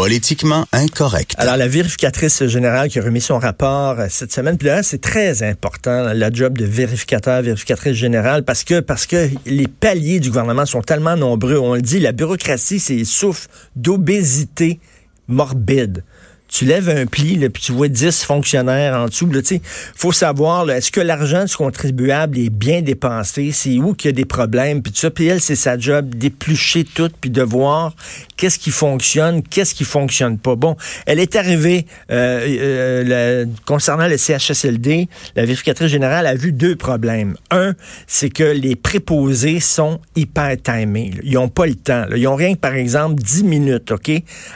Politiquement incorrect. Alors, la vérificatrice générale qui a remis son rapport euh, cette semaine, puis là, c'est très important, la job de vérificateur, vérificatrice générale, parce que, parce que les paliers du gouvernement sont tellement nombreux. On le dit, la bureaucratie, c'est souffle d'obésité morbide tu lèves un pli, là, puis tu vois 10 fonctionnaires en dessous. Il faut savoir, est-ce que l'argent du contribuable est bien dépensé? C'est où qu'il y a des problèmes? Puis ça, puis elle, c'est sa job d'éplucher tout, puis de voir qu'est-ce qui fonctionne, qu'est-ce qui fonctionne pas. Bon, elle est arrivée euh, euh, concernant le CHSLD, la vérificatrice générale a vu deux problèmes. Un, c'est que les préposés sont hyper timés. Ils n'ont pas le temps. Ils ont rien que, par exemple, 10 minutes, OK,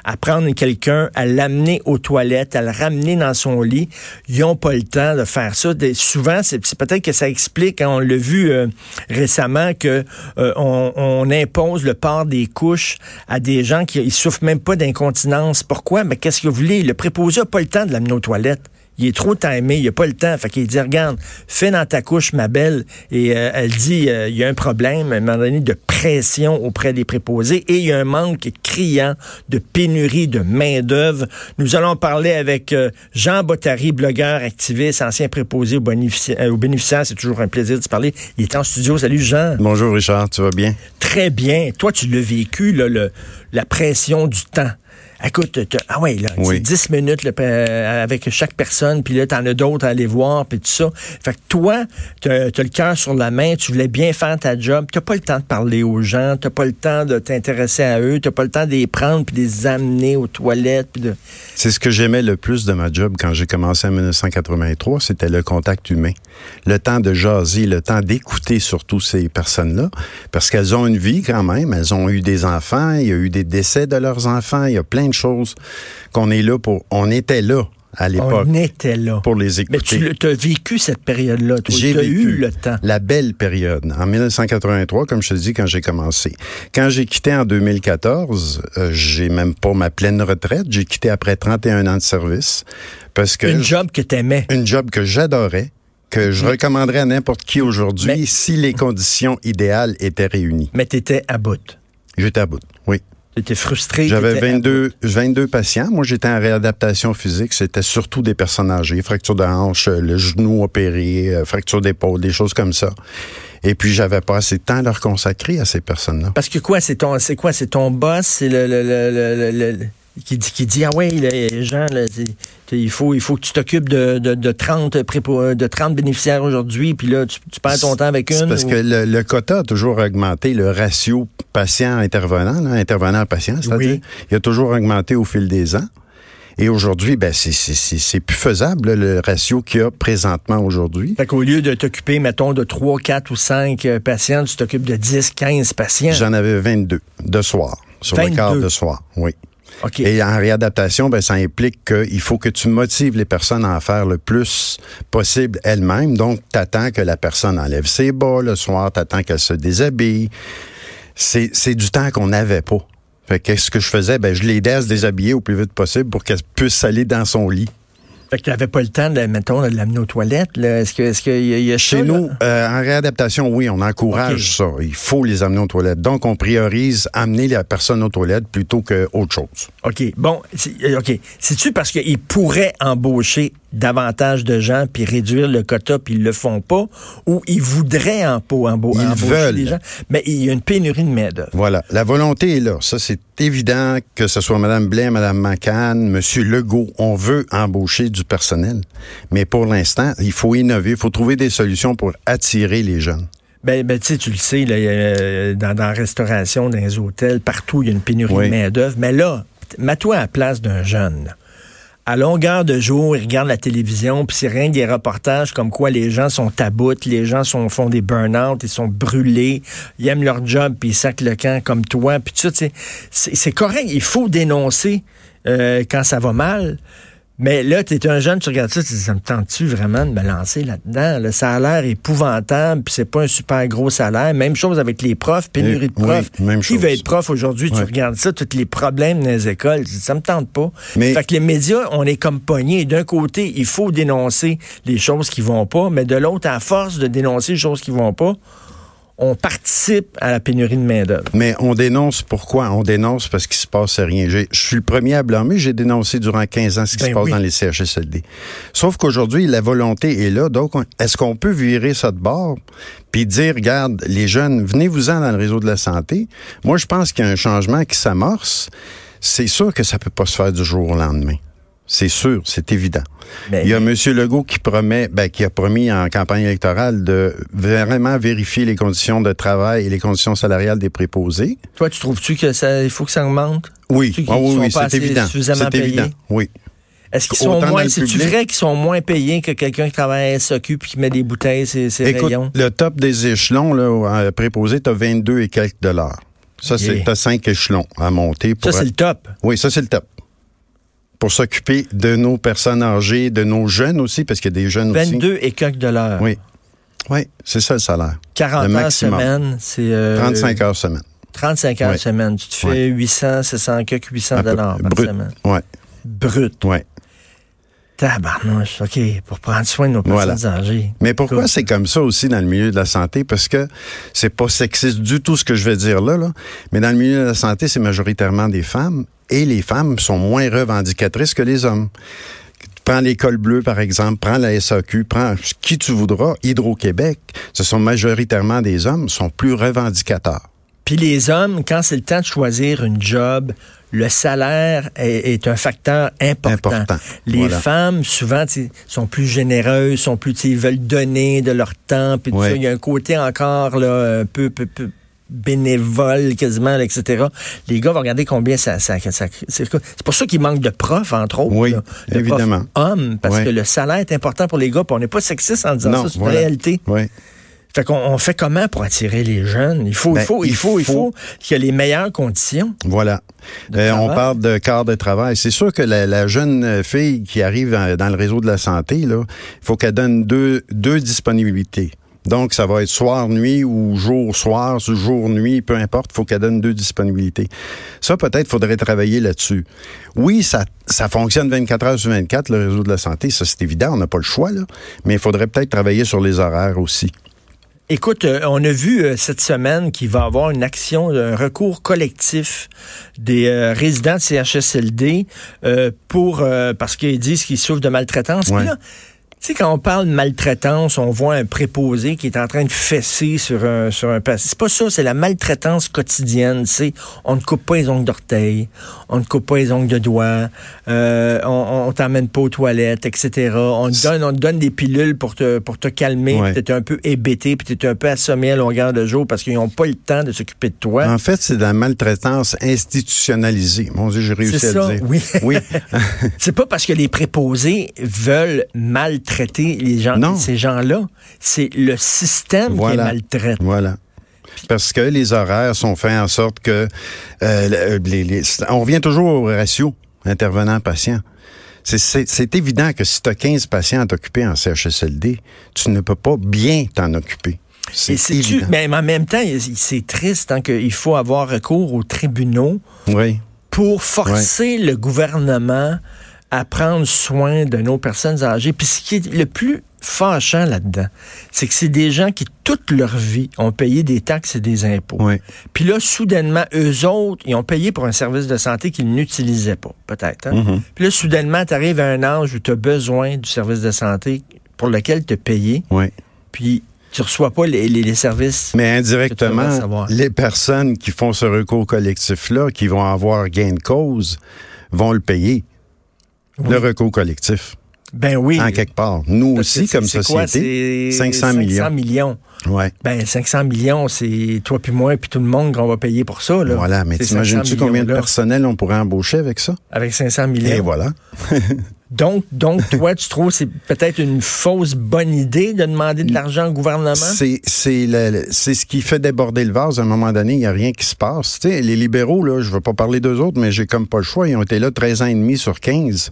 à prendre quelqu'un, à l'amener aux toilettes, à le ramener dans son lit. Ils n'ont pas le temps de faire ça. souvent, c'est peut-être que ça explique, hein, on l'a vu euh, récemment, que euh, on, impose le port des couches à des gens qui ne souffrent même pas d'incontinence. Pourquoi? Mais qu'est-ce que vous voulez? Le préposé n'a pas le temps de l'amener aux toilettes il est trop timé, il a pas le temps. Fait qu'il dit, regarde, fais dans ta couche, ma belle. Et euh, elle dit, euh, il y a un problème, à un moment donné, de pression auprès des préposés et il y a un manque criant de pénurie de main-d'œuvre. Nous allons parler avec euh, Jean Bottary, blogueur, activiste, ancien préposé aux, bénéficiaires. C'est toujours un plaisir de se parler. Il est en studio. Salut, Jean. Bonjour, Richard. Tu vas bien? Très bien. Toi, tu l'as vécu, le, la pression du temps. Écoute, ah ouais, là, c'est 10 minutes avec chaque personne, puis là, t'en as d'autres à aller voir, puis tout ça. Fait que toi, t'as as le cœur sur la main, tu voulais bien faire ta job, t'as pas le temps de parler aux gens, t'as pas le temps de t'intéresser à eux, t'as pas le temps de les prendre puis de les amener aux toilettes. de... C'est ce que j'aimais le plus de ma job quand j'ai commencé en 1983, c'était le contact humain. Le temps de jaser, le temps d'écouter surtout ces personnes-là, parce qu'elles ont une vie quand même, elles ont eu des enfants, il y a eu des décès de leurs enfants, il y a plein de chose qu'on est là pour. On était là à l'époque. On était là. Pour les écouter. Mais tu as vécu cette période-là. J'ai eu le temps. La belle période. En 1983, comme je te dis, quand j'ai commencé. Quand j'ai quitté en 2014, euh, j'ai même pas ma pleine retraite. J'ai quitté après 31 ans de service. Parce que. Une job que tu aimais. Une job que j'adorais que je recommanderais à n'importe qui aujourd'hui si les conditions idéales étaient réunies. Mais tu étais à bout. J'étais à bout, oui. J'étais frustré. J'avais 22, 22 patients. Moi, j'étais en réadaptation physique. C'était surtout des personnes âgées, fracture de hanche, le genou opéré, euh, fracture d'épaule, des choses comme ça. Et puis, j'avais pas assez de temps à leur consacrer à ces personnes-là. Parce que quoi, c'est ton, c'est quoi, c'est ton boss, c'est le, le, le, le qui dit, qui dit ah ouais les gens là, il faut il faut que tu t'occupes de, de, de 30 de 30 bénéficiaires aujourd'hui puis là tu, tu, perds ton temps avec une parce que le, quota a toujours augmenté le ratio patient intervenant intervenant patient c'est-à-dire il a toujours augmenté au fil des ans et aujourd'hui, ben c'est plus faisable, le ratio qu'il y a présentement aujourd'hui. Fait qu'au lieu de t'occuper, mettons, de 3, 4 ou 5 euh, patients, tu t'occupes de 10, 15 patients. J'en avais 22 de soir, sur le quart de soir, oui. Et en réadaptation, ben, ça implique qu'il faut que tu motives les personnes à en faire le plus possible elles-mêmes. Donc, tu attends que la personne enlève ses bas le soir, tu attends qu'elle se déshabille. C'est du temps qu'on n'avait pas. Fait qu'est-ce que je faisais? Ben, je l'aidais à se déshabiller au plus vite possible pour qu'elle puisse aller dans son lit. Fait que tu n'avais pas le temps, de, mettons, de l'amener aux toilettes. Est-ce qu'il est y, y, a Chez nous, euh, en réadaptation, oui, on encourage ça. Il faut les amener aux toilettes. Donc, on priorise amener la personne aux toilettes plutôt qu'autre chose. OK. Bon, euh, OK. C'est-tu parce qu'ils pourraient embaucher davantage de gens puis réduire le quota puis ils le font pas ou ils voudraient en, des gens mais il y a une pénurie de main d'œuvre. Voilà, la volonté est là, ça c'est évident que ce soit mme Blain, mme McCann, m Legault, on veut embaucher du personnel. Mais pour l'instant, il faut innover, il faut trouver des solutions pour attirer les jeunes. Ben, ben tu le sais, là, dans, dans, la restauration, dans les hôtels, partout, il y a une pénurie de main-d'œuvre. Mais là, mets-toi à la place d'un jeune à longueur de jour, ils regardent la télévision, puis c'est rien que des reportages comme quoi les gens sont à les gens sont, font des burn-out, ils sont brûlés, ils aiment leur job, puis ils sacent le camp comme toi, puis tout ça, c'est correct, il faut dénoncer euh, quand ça va mal, mais là, tu es un jeune, tu regardes ça, tu te dis, ça me tente-tu vraiment de me lancer là-dedans? Le salaire est épouvantable, puis c'est pas un super gros salaire. Même chose avec les profs, pénurie de profs. même Qui veut être prof aujourd'hui? Tu regardes ça, tous les problèmes dans les écoles, tu dis, ça me tente pas. Mais... Fait que les médias, on est comme pognés. D'un côté, il faut dénoncer les choses qui vont pas, mais de l'autre, à force de dénoncer les choses qui vont pas, on participe à la pénurie de main-d'œuvre. Mais on dénonce pourquoi? On dénonce parce qu'il se passe rien. Je suis le premier à blâmer. J'ai dénoncé durant 15 ans ce qui ben se passe dans les CHSLD. Sauf qu'aujourd'hui, la volonté est là. Donc, est-ce qu'on peut virer ça de bord puis dire, regarde, les jeunes, venez-vous-en dans le réseau de la santé. Moi, je pense qu'il y a un changement qui s'amorce. C'est sûr que ça peut pas se faire du jour au lendemain. C'est sûr, c'est évident. il y a M. Legault qui promet, ben, qui a promis en campagne électorale de vraiment vérifier les conditions de travail et les conditions salariales des préposés. Toi, tu trouves-tu que ça, il faut que ça augmente? Oui, ah oui, oui, c'est évident. C'est évident. Oui. Est-ce qu'ils sont moins, c'est-tu vrai qu'ils sont moins payés que quelqu'un qui travaille à SOQ et qui met des bouteilles, ses Écoute, Le top des échelons, là, préposé, t'as 22 et quelques dollars. Ça, c'est, t'as 5 échelons à monter. Pour ça, c'est le top. Oui, ça, c'est le top pour s'occuper de nos personnes âgées, de nos jeunes aussi, parce qu'il y a des jeunes 22 aussi. 22 et quelques dollars. Oui. Oui, c'est ça le salaire. 40 heures semaine, c'est... 35 euh, heures semaine. 35 heures semaine. Tu te fais 800, 700, quelques 800 dollars par brut. semaine. Oui. Brut. Oui. Tabarnouche, OK, pour prendre soin de nos personnes âgées. Mais pourquoi c'est comme ça aussi dans le milieu de la santé? Parce que c'est pas sexiste du tout ce que je vais dire là, là. mais dans le milieu de la santé, c'est majoritairement des femmes et les femmes sont moins revendicatrices que les hommes. Prends l'école bleue, par exemple, prends la SAQ, prends qui tu voudras. Hydro-Québec, ce sont majoritairement des hommes, sont plus revendicateurs. Puis les hommes, quand c'est le temps de choisir une job, le salaire est, un facteur important. Les femmes, souvent, sont plus généreuses, sont plus, veulent donner de leur temps, puis Il y a un côté encore là, un peu, peu, peu bénévoles quasiment, etc. Les gars vont regarder combien ça... ça, c'est pour ça qu'il manque de profs, entre autres. Oui, évidemment. hommes, parce que le salaire est important pour les gars, puis on n'est pas sexiste en disant ça, c'est une réalité. Oui. Fait qu'on on fait comment pour attirer les jeunes? Il faut, il ben, faut, il faut, il faut, qu'il y ait les meilleures conditions. Voilà. Euh, on parle de quart de travail. C'est sûr que la, jeune fille qui arrive dans, le réseau de la santé, là, il faut qu'elle donne deux, deux disponibilités. Donc, ça va être soir-nuit ou jour-soir, jour-nuit, peu importe, il faut qu'elle donne deux disponibilités. Ça, peut-être, faudrait travailler là-dessus. Oui, ça, ça fonctionne 24 heures sur 24, le réseau de la santé, ça c'est évident, on n'a pas le choix, là, mais il faudrait peut-être travailler sur les horaires aussi. Écoute, euh, on a vu euh, cette semaine qu'il va y avoir une action, un recours collectif des euh, résidents de CHSLD pour parce qu'ils disent qu'ils souffrent de maltraitance. Tu sais, quand on parle de maltraitance, on voit un préposé qui est en train de fesser sur un, sur un C'est pas ça, c'est la maltraitance quotidienne. C'est on ne coupe pas les ongles d'orteil, on ne coupe pas les ongles de doigts, euh, on, on t'emmène pas aux toilettes, etc. On te donne, on donne des pilules pour te, pour te calmer, ouais. tu es un peu hébété, puis tu es un peu assommé à longueur de jour parce qu'ils n'ont pas le temps de s'occuper de toi. En fait, c'est de la maltraitance institutionnalisée. Mon Dieu, j'ai réussi à le dire. Oui. oui. c'est pas parce que les préposés veulent maltraiter traiter les gens, ces gens-là. C'est le système qui les maltraite. Voilà. Parce que les horaires sont faits en sorte que euh, on revient toujours au ratio intervenant-patient. C'est évident que si tu as 15 patients à t'occuper en CHSLD, tu ne peux pas bien t'en occuper. C'est évident. En même temps, c'est triste hein, qu'il faut avoir recours aux tribunaux pour forcer le gouvernement à prendre soin de nos personnes âgées. Puis ce qui est le plus fâchant là-dedans, c'est que c'est des gens qui, toute leur vie, ont payé des taxes et des impôts. Puis là, soudainement, eux autres, ils ont payé pour un service de santé qu'ils n'utilisaient pas, peut-être. Hein? Mm-hmm. Puis là, soudainement, tu arrives à un âge où tu as besoin du service de santé pour lequel tu as payé. Puis tu reçois pas les, services. Mais indirectement, les personnes qui font ce recours collectif-là, qui vont avoir gain de cause, vont le payer le recours collectif. Ben oui. En quelque part. Nous aussi, comme société, 500 millions. 500 millions. Ouais. Ben, 500 millions, c'est toi puis moi puis tout le monde qu'on va payer pour ça. Là. Voilà, mais t'imagines-tu combien de personnel on pourrait embaucher avec ça? Avec 500 millions. Et voilà. Donc, donc toi, tu trouves que c'est peut-être une fausse bonne idée de demander de l'argent au gouvernement? C'est ce qui fait déborder le vase à un moment donné. Il n'y a rien qui se passe. Tu sais, les libéraux, là, je ne veux pas parler d'eux autres, mais j'ai comme pas le choix. Ils ont été là 13 ans et demi sur 15.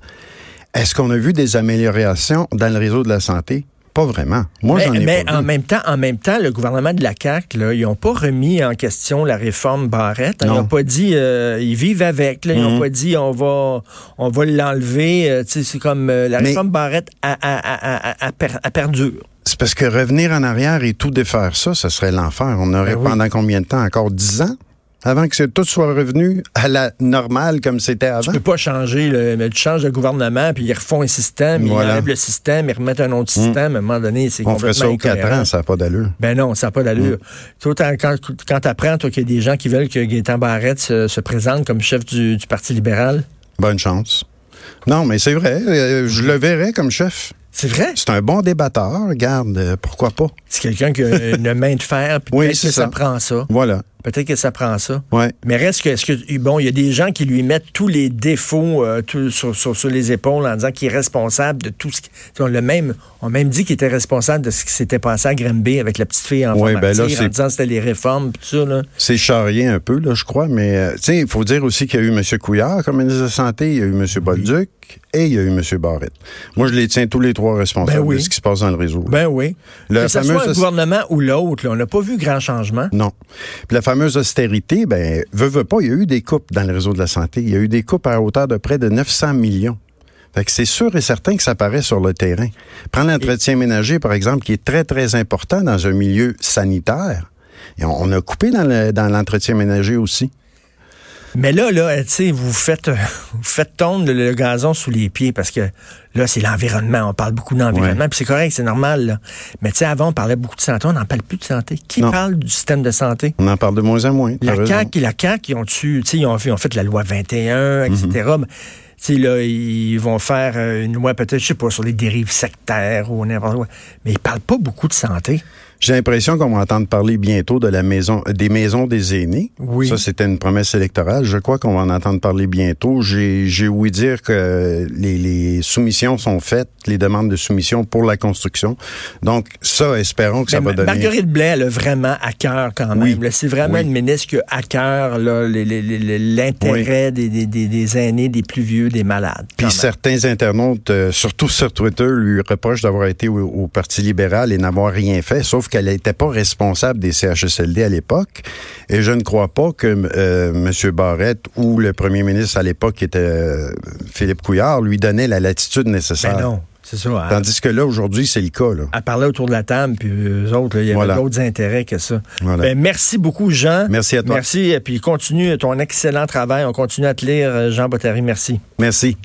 Est-ce qu'on a vu des améliorations dans le réseau de la santé? Pas vraiment. Moi, mais j'en ai mais pas en vu. même temps, en même temps, le gouvernement de la CAQ, là, ils n'ont pas remis en question la réforme Barrette. hein. Ils Non. n'ont pas dit euh, ils vivent avec. là. Ils n'ont Mhm. pas dit on va on va l'enlever. Euh, tu sais, c'est comme euh, la Mais- réforme Barrette a, a, a, a, a per- a perdure. C'est parce que revenir en arrière et tout défaire ça, ce serait l'enfer. On aurait Ben oui. pendant combien de temps? Encore 10 ans? Avant que tout soit revenu à la normale comme c'était Tu avant? peux pas changer, le, mais tu changes de gouvernement, puis ils refont un système, Voilà. ils enlèvent le système, ils remettent un autre système. À un moment donné, c'est On ferait ça complètement aux 4 incohérent. ans, ça n'a pas d'allure. Ben non, ça n'a pas d'allure. Toi, t'en- quand, quand tu apprends, toi, qu'il y a des gens qui veulent que Gaétan Barrette se, se présente comme chef du, du Parti libéral, Bonne chance. Non, mais c'est vrai. euh, je le verrais comme chef. c'est vrai? C'est un bon débatteur. Regarde, euh, pourquoi pas? C'est quelqu'un qui a une main de fer, puis Oui, que ça. ça. prend ça. Voilà. Peut-être que ça prend ça. Ouais. Mais reste que, est-ce que, bon, il y a des gens qui lui mettent tous les défauts euh, tout- sur, sur- sur les épaules en disant qu'il est responsable de tout ce qui. On l'a même, on a même dit qu'il était responsable de ce qui s'était passé à Granby avec la petite fille en Ouais, ben là, en disant que c'était les réformes, tout ça, là. C'est charrié un peu, là, je crois, mais euh, tu sais, il faut dire aussi qu'il y a eu M. Couillard comme ministre de la Santé, il y a eu M. Bolduc et il y a eu M. Barrette. Moi, je les tiens tous les trois responsables Ben oui. de ce qui se passe dans le réseau. Ben oui. Le que ce soit un gouvernement ou l'autre, on n'a pas vu grand changement. Non. Puis la fameuse austérité, ben, veut, veut pas, il y a eu des coupes dans le réseau de la santé. Il y a eu des coupes à hauteur de près de 900 millions. Fait que c'est sûr et certain que ça paraît sur le terrain. Prends l'entretien ménager, par exemple, qui est très, très important dans un milieu sanitaire. Et on, a coupé dans l'entretien ménager aussi. Mais là, là, tu sais, vous faites, euh, vous faites tondre le, le gazon sous les pieds parce que là, c'est l'environnement. On parle beaucoup d'environnement, Ouais. puis c'est correct, c'est normal. Là. Mais tu sais, avant, on parlait beaucoup de santé, on n'en parle plus de santé. Qui Non. parle du système de santé? On en parle de moins en moins. La. CAQ, la CAQ, ils ont tu sais, ils ont fait, ils ont fait la loi 21, etc. Mais, Tu sais, là, ils vont faire euh, une loi peut-être, je sais pas, sur les dérives sectaires ou n'importe quoi. Mais ils parlent pas beaucoup de santé. J'ai l'impression qu'on va entendre parler bientôt de la maison, des maisons des aînés. Oui. Ça, c'était une promesse électorale. Je crois qu'on va en entendre parler bientôt. J'ai, j'ai ouï dire que les, les soumissions sont faites, les demandes de soumission pour la construction. Donc, ça, espérons que ça va donner. Marguerite Blais, elle a vraiment à cœur quand même. Oui. C'est vraiment Oui. une ministre qui a à cœur l'intérêt des, des, des, des aînés, des plus vieux, des malades. Puis même. certains internautes, euh, surtout sur Twitter, lui reprochent d'avoir été au, au Parti libéral et n'avoir rien fait, sauf qu'elle n'était pas responsable des CHSLD à l'époque. Et je ne crois pas que euh, M. Barrette ou le premier ministre à l'époque, qui était euh, Philippe Couillard, lui donnait la latitude nécessaire. Ben non, c'est ça. Elle, Tandis que là, aujourd'hui, c'est le cas. Là. elle parlait autour de la table, puis eux autres, il y avait Voilà. d'autres intérêts que ça. Voilà. Ben, merci beaucoup, Jean. Merci à toi. Merci, et puis continue ton excellent travail. On continue à te lire, euh, Jean Bottary. Merci. Merci.